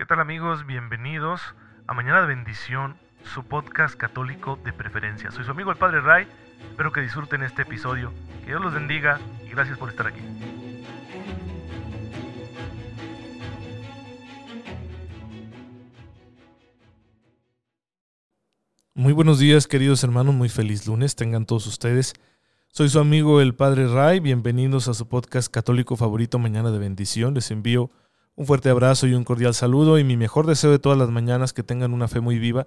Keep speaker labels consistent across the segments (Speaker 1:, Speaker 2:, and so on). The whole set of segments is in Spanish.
Speaker 1: ¿Qué tal amigos? Bienvenidos a Mañana de Bendición, su podcast católico de preferencia. Soy su amigo el Padre Ray, espero que disfruten este episodio, que Dios los bendiga y gracias por estar aquí. Muy buenos días queridos hermanos, muy feliz lunes tengan todos ustedes. Soy su amigo el Padre Ray, bienvenidos a su podcast católico favorito Mañana de Bendición. Les envío un fuerte abrazo y un cordial saludo y mi mejor deseo de todas las mañanas que tengan una fe muy viva,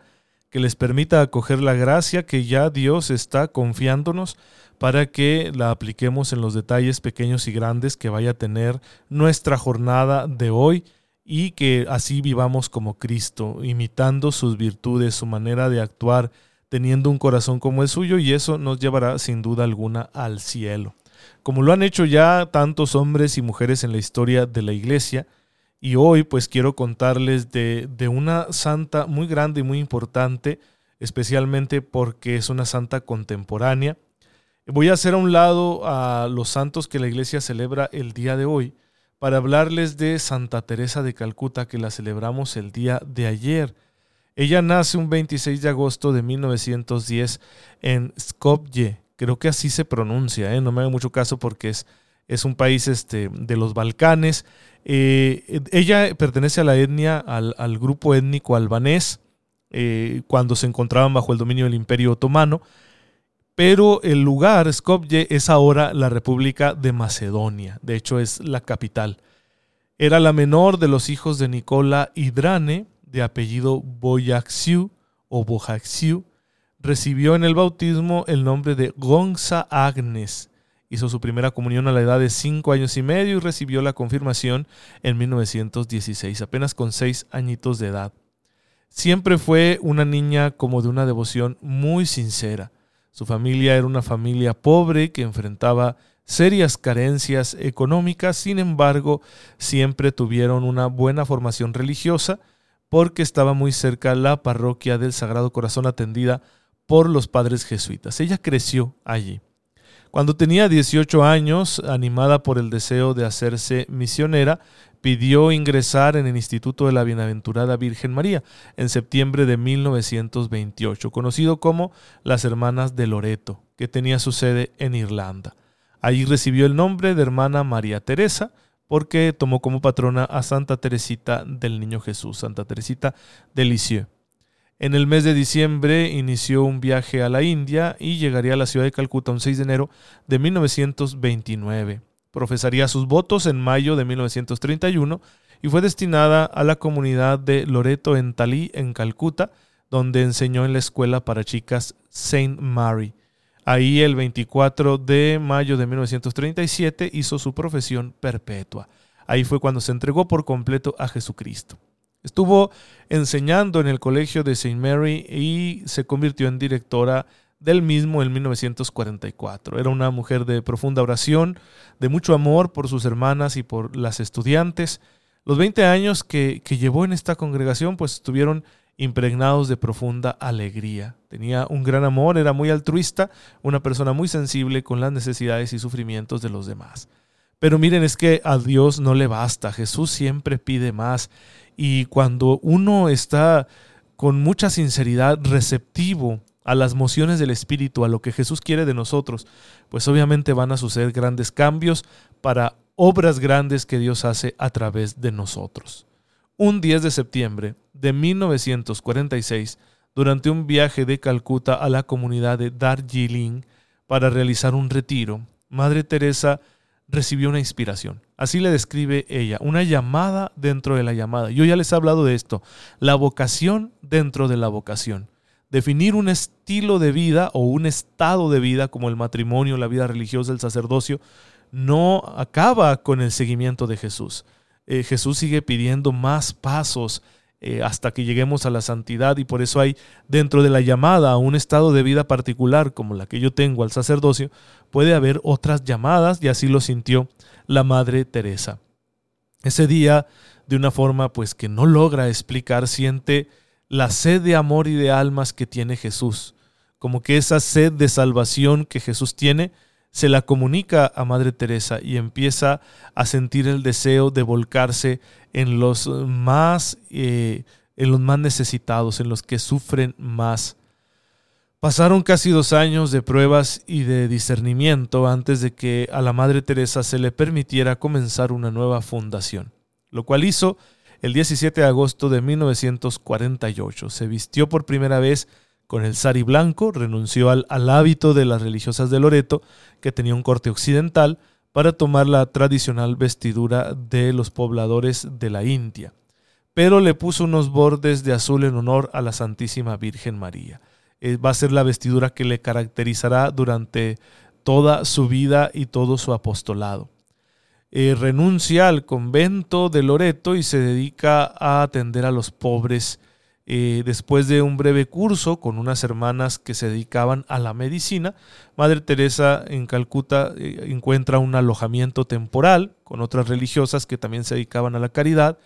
Speaker 1: que les permita acoger la gracia que ya Dios está confiándonos para que la apliquemos en los detalles pequeños y grandes que vaya a tener nuestra jornada de hoy y que así vivamos como Cristo, imitando sus virtudes, su manera de actuar, teniendo un corazón como el suyo y eso nos llevará sin duda alguna al cielo. Como lo han hecho ya tantos hombres y mujeres en la historia de la iglesia, y hoy pues quiero contarles de, una santa muy grande y muy importante, especialmente porque es una santa contemporánea. Voy a hacer a un lado a los santos que la iglesia celebra el día de hoy para hablarles de Santa Teresa de Calcuta que la celebramos el día de ayer. Ella nace un 26 de agosto de 1910 en Skopje, creo que así se pronuncia, ¿eh? no me haga mucho caso porque es, es un país este, de los Balcanes. Eh, ella pertenece a la etnia, al, grupo étnico albanés, eh, cuando se encontraban bajo el dominio del Imperio Otomano, pero el lugar, Skopje, es ahora la República de Macedonia, de hecho es la capital. Era la menor de los hijos de Nicola Hidrane, de apellido Boyaxiu o Bojaxiu, recibió en el bautismo el nombre de Gonza Agnes, Hizo su primera comunión a la edad de cinco años y medio y recibió la confirmación en 1916, apenas con seis añitos de edad. Siempre fue una niña como de una devoción muy sincera. Su familia era una familia pobre que enfrentaba serias carencias económicas, sin embargo, siempre tuvieron una buena formación religiosa porque estaba muy cerca la parroquia del Sagrado Corazón atendida por los padres jesuitas. Ella creció allí. Cuando tenía 18 años, animada por el deseo de hacerse misionera, pidió ingresar en el Instituto de la Bienaventurada Virgen María en septiembre de 1928, conocido como las Hermanas de Loreto, que tenía su sede en Irlanda. Allí recibió el nombre de hermana María Teresa, porque tomó como patrona a Santa Teresita del Niño Jesús, Santa Teresita de Lisieux. En el mes de diciembre inició un viaje a la India y llegaría a la ciudad de Calcuta un 6 de enero de 1929. Profesaría sus votos en mayo de 1931 y fue destinada a la comunidad de Loreto en Talí, en Calcuta, donde enseñó en la escuela para chicas Saint Mary. Ahí el 24 de mayo de 1937 hizo su profesión perpetua. Ahí fue cuando se entregó por completo a Jesucristo. Estuvo enseñando en el colegio de St. Mary y se convirtió en directora del mismo en 1944. Era una mujer de profunda oración, de mucho amor por sus hermanas y por las estudiantes. Los 20 años que, llevó en esta congregación pues estuvieron impregnados de profunda alegría. Tenía un gran amor, era muy altruista, una persona muy sensible con las necesidades y sufrimientos de los demás. Pero miren, es que a Dios no le basta, Jesús siempre pide más y cuando uno está con mucha sinceridad receptivo a las mociones del Espíritu, a lo que Jesús quiere de nosotros, pues obviamente van a suceder grandes cambios para obras grandes que Dios hace a través de nosotros. Un 10 de septiembre de 1946, durante un viaje de Calcuta a la comunidad de Darjeeling para realizar un retiro, Madre Teresa recibió una inspiración. Así le describe ella, una llamada dentro de la llamada. Yo ya les he hablado de esto, la vocación dentro de la vocación. Definir un estilo de vida o un estado de vida como el matrimonio, la vida religiosa, el sacerdocio, no acaba con el seguimiento de Jesús. Eh, Jesús sigue pidiendo más pasos eh, hasta que lleguemos a la santidad y por eso hay dentro de la llamada a un estado de vida particular como la que yo tengo al sacerdocio, puede haber otras llamadas y así lo sintió la Madre Teresa. Ese día, de una forma pues que no logra explicar, siente la sed de amor y de almas que tiene Jesús, como que esa sed de salvación que Jesús tiene se la comunica a Madre Teresa y empieza a sentir el deseo de volcarse en los más, eh, en los más necesitados, en los que sufren más. Pasaron casi dos años de pruebas y de discernimiento antes de que a la Madre Teresa se le permitiera comenzar una nueva fundación, lo cual hizo el 17 de agosto de 1948. Se vistió por primera vez con el sari blanco, renunció al, hábito de las religiosas de Loreto, que tenía un corte occidental, para tomar la tradicional vestidura de los pobladores de la India. Pero le puso unos bordes de azul en honor a la Santísima Virgen María. Eh, va a ser la vestidura que le caracterizará durante toda su vida y todo su apostolado. Eh, renuncia al convento de Loreto y se dedica a atender a los pobres eh, después de un breve curso con unas hermanas que se dedicaban a la medicina, Madre Teresa en Calcuta eh, encuentra un alojamiento temporal con otras religiosas que también se dedicaban a la caridad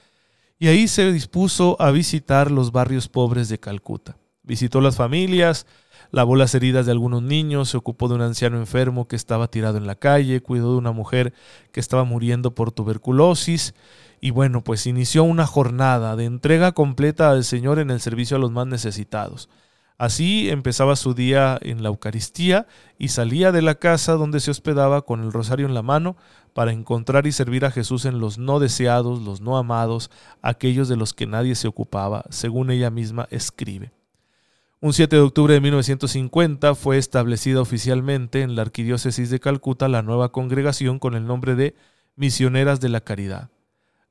Speaker 1: y ahí se dispuso a visitar los barrios pobres de Calcuta. Visitó las familias, lavó las heridas de algunos niños, se ocupó de un anciano enfermo que estaba tirado en la calle, cuidó de una mujer que estaba muriendo por tuberculosis y bueno, pues inició una jornada de entrega completa al Señor en el servicio a los más necesitados. Así empezaba su día en la Eucaristía y salía de la casa donde se hospedaba con el rosario en la mano para encontrar y servir a Jesús en los no deseados, los no amados, aquellos de los que nadie se ocupaba, según ella misma escribe. Un 7 de octubre de 1950 fue establecida oficialmente en la Arquidiócesis de Calcuta la nueva congregación con el nombre de Misioneras de la Caridad.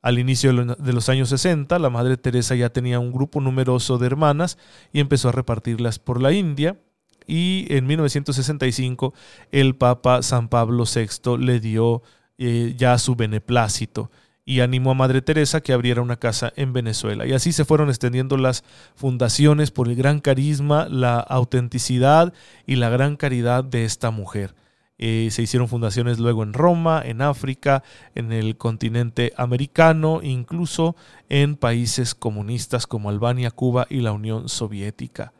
Speaker 1: Al inicio de los años 60, la Madre Teresa ya tenía un grupo numeroso de hermanas y empezó a repartirlas por la India. Y en 1965 el Papa San Pablo VI le dio eh, ya su beneplácito y animó a Madre Teresa que abriera una casa en Venezuela. Y así se fueron extendiendo las fundaciones por el gran carisma, la autenticidad y la gran caridad de esta mujer. Eh, se hicieron fundaciones luego en Roma, en África, en el continente americano, incluso en países comunistas como Albania, Cuba y la Unión Soviética.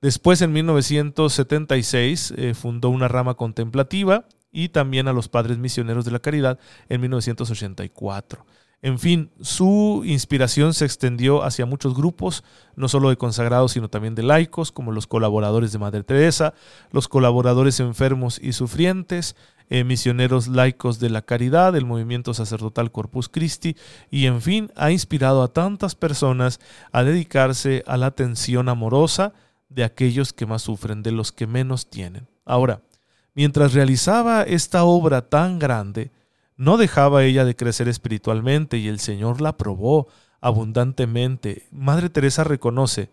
Speaker 1: Después, en 1976, eh, fundó una rama contemplativa y también a los Padres Misioneros de la Caridad en 1984. En fin, su inspiración se extendió hacia muchos grupos, no solo de consagrados, sino también de laicos, como los colaboradores de Madre Teresa, los colaboradores enfermos y sufrientes, eh, misioneros laicos de la caridad, el movimiento sacerdotal Corpus Christi, y en fin, ha inspirado a tantas personas a dedicarse a la atención amorosa de aquellos que más sufren, de los que menos tienen. Ahora, mientras realizaba esta obra tan grande, no dejaba ella de crecer espiritualmente y el Señor la probó abundantemente. Madre Teresa reconoce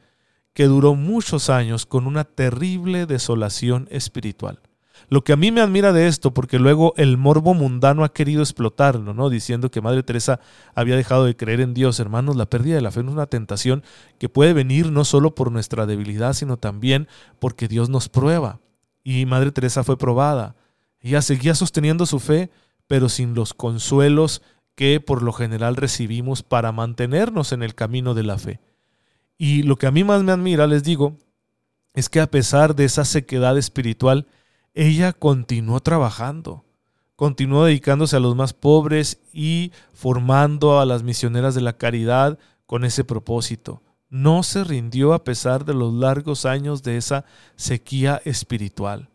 Speaker 1: que duró muchos años con una terrible desolación espiritual. Lo que a mí me admira de esto, porque luego el morbo mundano ha querido explotarlo, ¿no? Diciendo que Madre Teresa había dejado de creer en Dios. Hermanos, la pérdida de la fe es una tentación que puede venir no solo por nuestra debilidad, sino también porque Dios nos prueba. Y Madre Teresa fue probada. Ella seguía sosteniendo su fe, pero sin los consuelos que por lo general recibimos para mantenernos en el camino de la fe. Y lo que a mí más me admira, les digo, es que a pesar de esa sequedad espiritual, ella continuó trabajando, continuó dedicándose a los más pobres y formando a las misioneras de la caridad con ese propósito. No se rindió a pesar de los largos años de esa sequía espiritual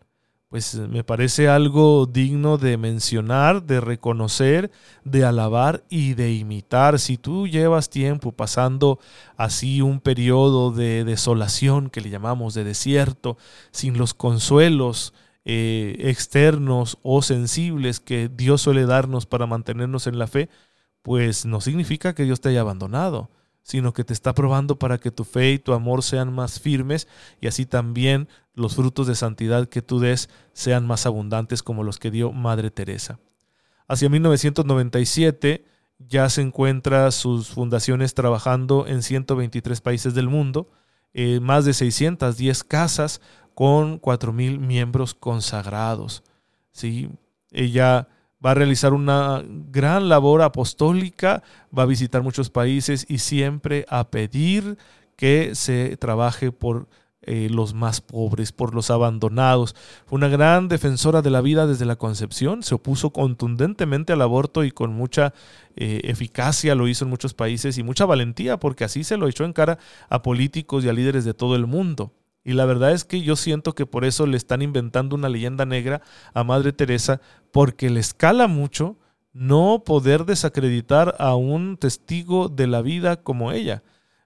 Speaker 1: pues me parece algo digno de mencionar, de reconocer, de alabar y de imitar. Si tú llevas tiempo pasando así un periodo de desolación que le llamamos de desierto, sin los consuelos eh, externos o sensibles que Dios suele darnos para mantenernos en la fe, pues no significa que Dios te haya abandonado sino que te está probando para que tu fe y tu amor sean más firmes y así también los frutos de santidad que tú des sean más abundantes como los que dio Madre Teresa. Hacia 1997 ya se encuentra sus fundaciones trabajando en 123 países del mundo, eh, más de 610 casas con 4.000 miembros consagrados. ¿sí? Ella va a realizar una gran labor apostólica, va a visitar muchos países y siempre a pedir que se trabaje por eh, los más pobres, por los abandonados. Fue una gran defensora de la vida desde la concepción, se opuso contundentemente al aborto y con mucha eh, eficacia lo hizo en muchos países y mucha valentía, porque así se lo echó en cara a políticos y a líderes de todo el mundo. Y la verdad es que yo siento que por eso le están inventando una leyenda negra a Madre Teresa, porque le escala mucho no poder desacreditar a un testigo de la vida como ella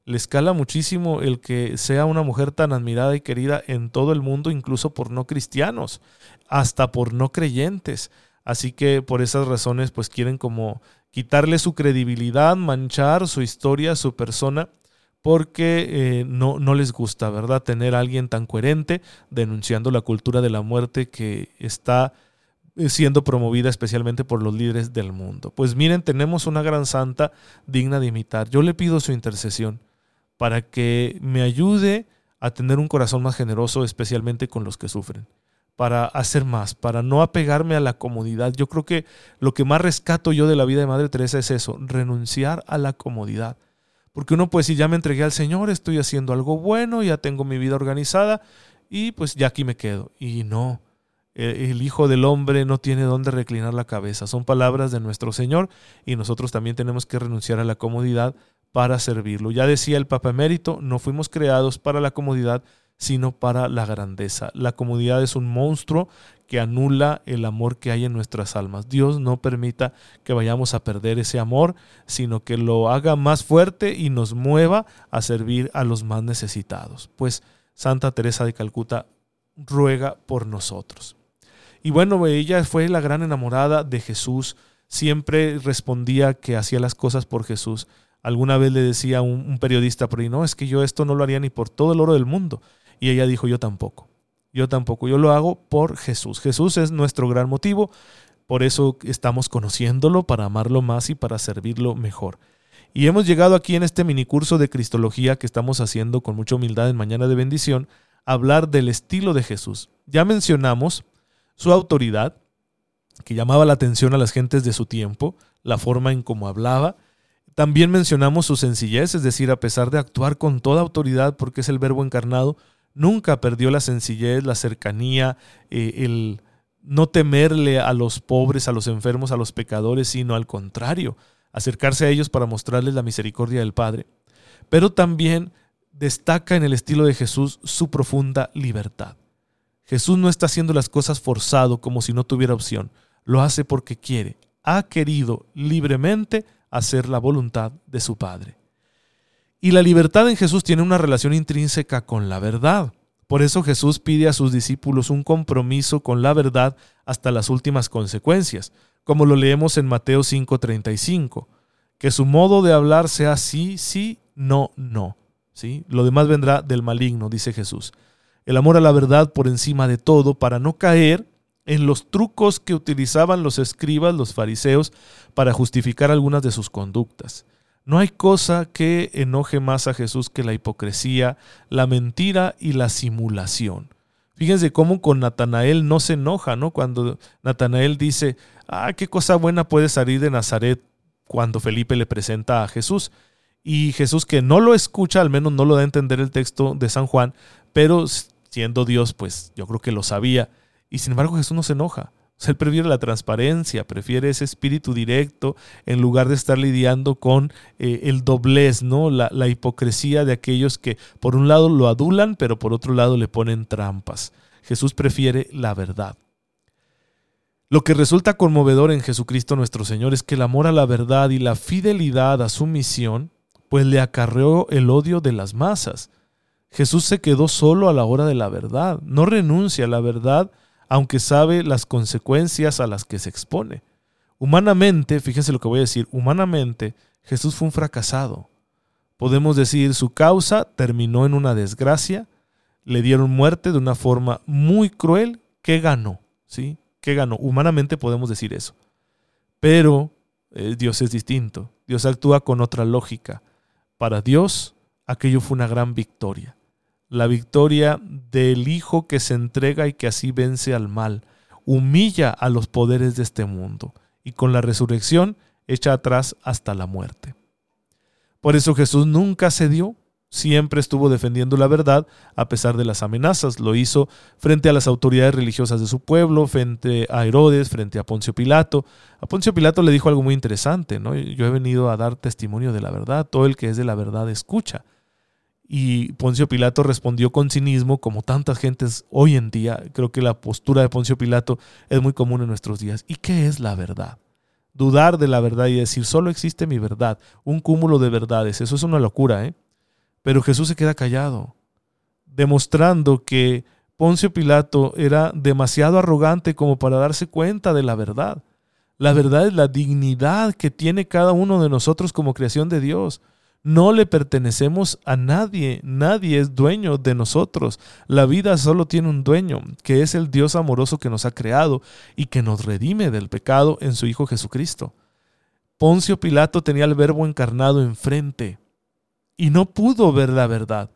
Speaker 1: le escala muchísimo el que sea una mujer tan admirada y querida en todo el mundo, incluso por no cristianos, hasta por no creyentes. Así que por esas razones pues quieren como quitarle su credibilidad, manchar su historia, su persona, porque eh, no, no les gusta, ¿verdad? Tener a alguien tan coherente denunciando la cultura de la muerte que está eh, siendo promovida especialmente por los líderes del mundo. Pues miren, tenemos una gran santa digna de imitar. Yo le pido su intercesión para que me ayude a tener un corazón más generoso, especialmente con los que sufren, para hacer más, para no apegarme a la comodidad. Yo creo que lo que más rescato yo de la vida de Madre Teresa es eso, renunciar a la comodidad. Porque uno puede decir, ya me entregué al Señor, estoy haciendo algo bueno, ya tengo mi vida organizada y pues ya aquí me quedo. Y no, e, el Hijo del Hombre no tiene dónde reclinar la cabeza. Son palabras de nuestro Señor y nosotros también tenemos que renunciar a la comodidad para servirlo. Ya decía el Papa Emérito, no fuimos creados para la comodidad, sino para la grandeza. La comodidad es un monstruo que anula el amor que hay en nuestras almas. Dios no permita que vayamos a perder ese amor, sino que lo haga más fuerte y nos mueva a servir a los más necesitados. Pues Santa Teresa de Calcuta ruega por nosotros. Y bueno, ella fue la gran enamorada de Jesús, siempre respondía que hacía las cosas por Jesús. Alguna vez le decía un, un periodista por ahí, no, es que yo esto no lo haría ni por todo el oro del mundo. Y ella dijo, yo tampoco. Yo tampoco, yo lo hago por Jesús. Jesús es nuestro gran motivo, por eso estamos conociéndolo, para amarlo más y para servirlo mejor. Y hemos llegado aquí en este minicurso de Cristología que estamos haciendo con mucha humildad en Mañana de Bendición, a hablar del estilo de Jesús. Ya mencionamos su autoridad, que llamaba la atención a las gentes de su tiempo, la forma en cómo hablaba, también mencionamos su sencillez, es decir, a pesar de actuar con toda autoridad porque es el verbo encarnado, nunca perdió la sencillez, la cercanía, eh, el no temerle a los pobres, a los enfermos, a los pecadores, sino al contrario, acercarse a ellos para mostrarles la misericordia del Padre. Pero también destaca en el estilo de Jesús su profunda libertad. Jesús no está haciendo las cosas forzado como si no tuviera opción, lo hace porque quiere, ha querido libremente hacer la voluntad de su Padre. Y la libertad en Jesús tiene una relación intrínseca con la verdad. Por eso Jesús pide a sus discípulos un compromiso con la verdad hasta las últimas consecuencias, como lo leemos en Mateo 5:35, que su modo de hablar sea sí, sí, no, no. ¿sí? Lo demás vendrá del maligno, dice Jesús. El amor a la verdad por encima de todo para no caer en los trucos que utilizaban los escribas, los fariseos, para justificar algunas de sus conductas. No hay cosa que enoje más a Jesús que la hipocresía, la mentira y la simulación. Fíjense cómo con Natanael no se enoja, ¿no? Cuando Natanael dice, ah, qué cosa buena puede salir de Nazaret cuando Felipe le presenta a Jesús. Y Jesús que no lo escucha, al menos no lo da a entender el texto de San Juan, pero siendo Dios, pues yo creo que lo sabía y sin embargo Jesús no se enoja. Él prefiere la transparencia, prefiere ese espíritu directo en lugar de estar lidiando con eh, el doblez, ¿no? La, la hipocresía de aquellos que por un lado lo adulan, pero por otro lado le ponen trampas. Jesús prefiere la verdad. Lo que resulta conmovedor en Jesucristo nuestro Señor es que el amor a la verdad y la fidelidad a su misión, pues le acarreó el odio de las masas. Jesús se quedó solo a la hora de la verdad, no renuncia a la verdad, aunque sabe las consecuencias a las que se expone. Humanamente, fíjense lo que voy a decir, humanamente Jesús fue un fracasado. Podemos decir, su causa terminó en una desgracia, le dieron muerte de una forma muy cruel, ¿qué ganó? ¿Sí? ¿Qué ganó? Humanamente podemos decir eso. Pero eh, Dios es distinto, Dios actúa con otra lógica. Para Dios, aquello fue una gran victoria la victoria del Hijo que se entrega y que así vence al mal, humilla a los poderes de este mundo y con la resurrección echa atrás hasta la muerte. Por eso Jesús nunca cedió, siempre estuvo defendiendo la verdad a pesar de las amenazas. Lo hizo frente a las autoridades religiosas de su pueblo, frente a Herodes, frente a Poncio Pilato. A Poncio Pilato le dijo algo muy interesante, ¿no? Yo he venido a dar testimonio de la verdad, todo el que es de la verdad escucha. Y Poncio Pilato respondió con cinismo, como tantas gentes hoy en día. Creo que la postura de Poncio Pilato es muy común en nuestros días. ¿Y qué es la verdad? Dudar de la verdad y decir, solo existe mi verdad, un cúmulo de verdades. Eso es una locura, ¿eh? Pero Jesús se queda callado, demostrando que Poncio Pilato era demasiado arrogante como para darse cuenta de la verdad. La verdad es la dignidad que tiene cada uno de nosotros como creación de Dios. No le pertenecemos a nadie, nadie es dueño de nosotros. La vida solo tiene un dueño, que es el Dios amoroso que nos ha creado y que nos redime del pecado en su Hijo Jesucristo. Poncio Pilato tenía el verbo encarnado enfrente y no pudo ver la verdad.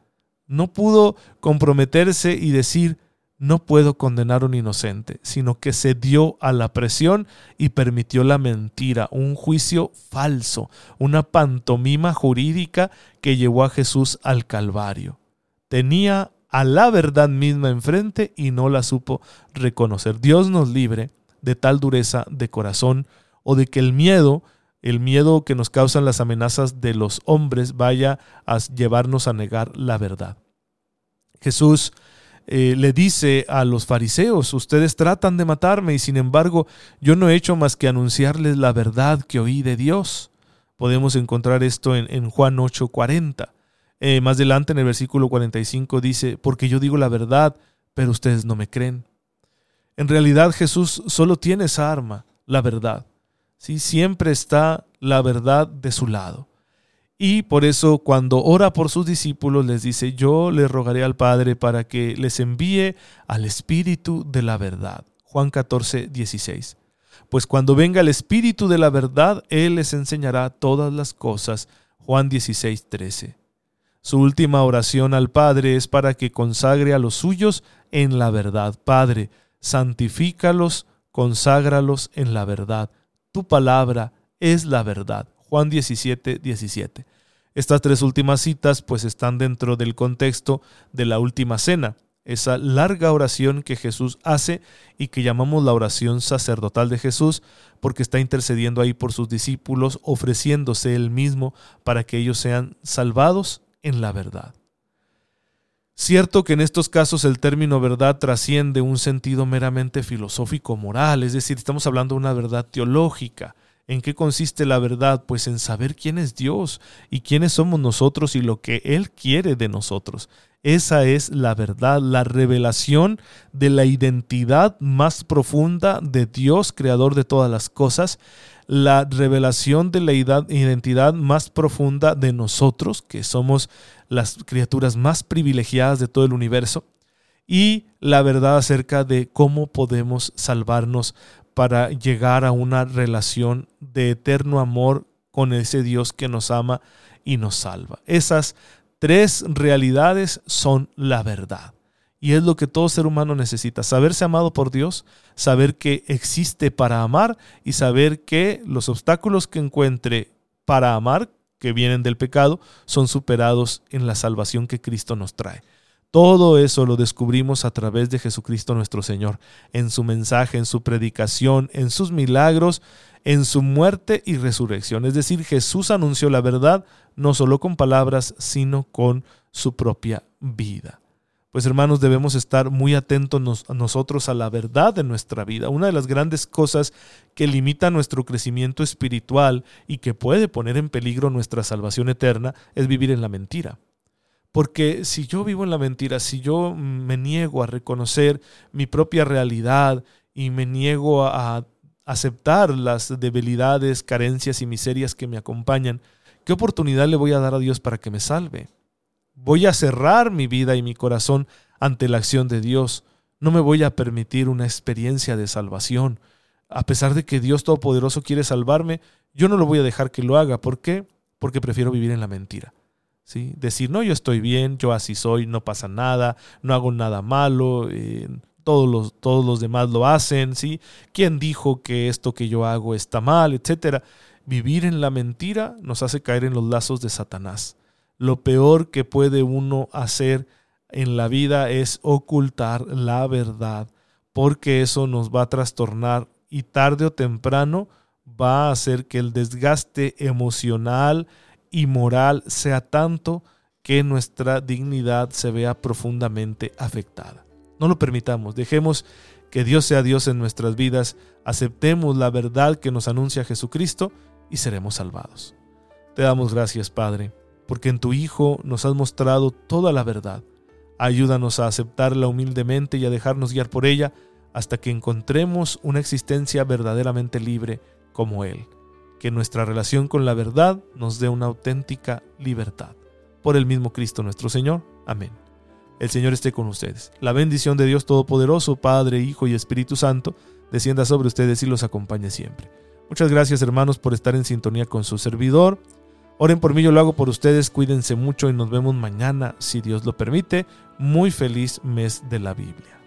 Speaker 1: No pudo comprometerse y decir, no puedo condenar a un inocente, sino que se dio a la presión y permitió la mentira, un juicio falso, una pantomima jurídica que llevó a Jesús al Calvario. Tenía a la verdad misma enfrente y no la supo reconocer. Dios nos libre de tal dureza de corazón o de que el miedo el miedo que nos causan las amenazas de los hombres vaya a llevarnos a negar la verdad. Jesús eh, le dice a los fariseos, ustedes tratan de matarme y sin embargo yo no he hecho más que anunciarles la verdad que oí de Dios. Podemos encontrar esto en, Juan 8:40. Eh, más adelante en el versículo 45 dice, porque yo digo la verdad, pero ustedes no me creen. En realidad Jesús solo tiene esa arma, la verdad. Siempre está la verdad de su lado. Y por eso cuando ora por sus discípulos les dice, yo le rogaré al Padre para que les envíe al Espíritu de la verdad. Juan 14, 16. Pues cuando venga el Espíritu de la verdad, Él les enseñará todas las cosas. Juan 16, 13. Su última oración al Padre es para que consagre a los suyos en la verdad. Padre, santifícalos, conságralos en la verdad tu palabra es la verdad. Juan 17, 17. Estas tres últimas citas pues están dentro del contexto de la última cena, esa larga oración que Jesús hace y que llamamos la oración sacerdotal de Jesús porque está intercediendo ahí por sus discípulos, ofreciéndose él mismo para que ellos sean salvados en la verdad. Cierto que en estos casos el término verdad trasciende un sentido meramente filosófico moral, es decir, estamos hablando de una verdad teológica. ¿En qué consiste la verdad? Pues en saber quién es Dios y quiénes somos nosotros y lo que Él quiere de nosotros. Esa es la verdad, la revelación de la identidad más profunda de Dios, creador de todas las cosas, la revelación de la identidad más profunda de nosotros, que somos las criaturas más privilegiadas de todo el universo, y la verdad acerca de cómo podemos salvarnos para llegar a una relación de eterno amor con ese Dios que nos ama y nos salva. Esas tres realidades son la verdad. Y es lo que todo ser humano necesita, saberse amado por Dios, saber que existe para amar y saber que los obstáculos que encuentre para amar, que vienen del pecado, son superados en la salvación que Cristo nos trae. Todo eso lo descubrimos a través de Jesucristo nuestro Señor, en su mensaje, en su predicación, en sus milagros, en su muerte y resurrección. Es decir, Jesús anunció la verdad no solo con palabras, sino con su propia vida pues hermanos debemos estar muy atentos nosotros a la verdad de nuestra vida. Una de las grandes cosas que limita nuestro crecimiento espiritual y que puede poner en peligro nuestra salvación eterna es vivir en la mentira. Porque si yo vivo en la mentira, si yo me niego a reconocer mi propia realidad y me niego a aceptar las debilidades, carencias y miserias que me acompañan, ¿qué oportunidad le voy a dar a Dios para que me salve? Voy a cerrar mi vida y mi corazón ante la acción de Dios. No me voy a permitir una experiencia de salvación. A pesar de que Dios Todopoderoso quiere salvarme, yo no lo voy a dejar que lo haga. ¿Por qué? Porque prefiero vivir en la mentira. Decir, no, yo estoy bien, yo así soy, no pasa nada, no hago nada malo, eh, todos, los, todos los demás lo hacen, ¿sí? ¿Quién dijo que esto que yo hago está mal, etcétera? Vivir en la mentira nos hace caer en los lazos de Satanás. Lo peor que puede uno hacer en la vida es ocultar la verdad, porque eso nos va a trastornar y tarde o temprano va a hacer que el desgaste emocional y moral sea tanto que nuestra dignidad se vea profundamente afectada. No lo permitamos, dejemos que Dios sea Dios en nuestras vidas, aceptemos la verdad que nos anuncia Jesucristo y seremos salvados. Te damos gracias, Padre, porque en tu Hijo nos has mostrado toda la verdad. Ayúdanos a aceptarla humildemente y a dejarnos guiar por ella hasta que encontremos una existencia verdaderamente libre como Él. Que nuestra relación con la verdad nos dé una auténtica libertad. Por el mismo Cristo nuestro Señor. Amén. El Señor esté con ustedes. La bendición de Dios Todopoderoso, Padre, Hijo y Espíritu Santo, descienda sobre ustedes y los acompañe siempre. Muchas gracias hermanos por estar en sintonía con su servidor. Oren por mí, yo lo hago por ustedes. Cuídense mucho y nos vemos mañana, si Dios lo permite. Muy feliz mes de la Biblia.